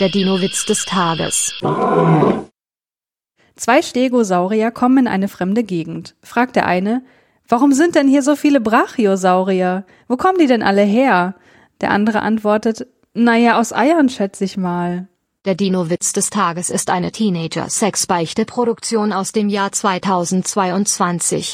Der Dino-Witz des Tages. Zwei Stegosaurier kommen in eine fremde Gegend. Fragt der eine, warum sind denn hier so viele Brachiosaurier? Wo kommen die denn alle her? Der andere antwortet, naja, aus Eiern schätze ich mal. Der Dino-Witz des Tages ist eine Teenager-Sex-Beichte-Produktion aus dem Jahr 2022.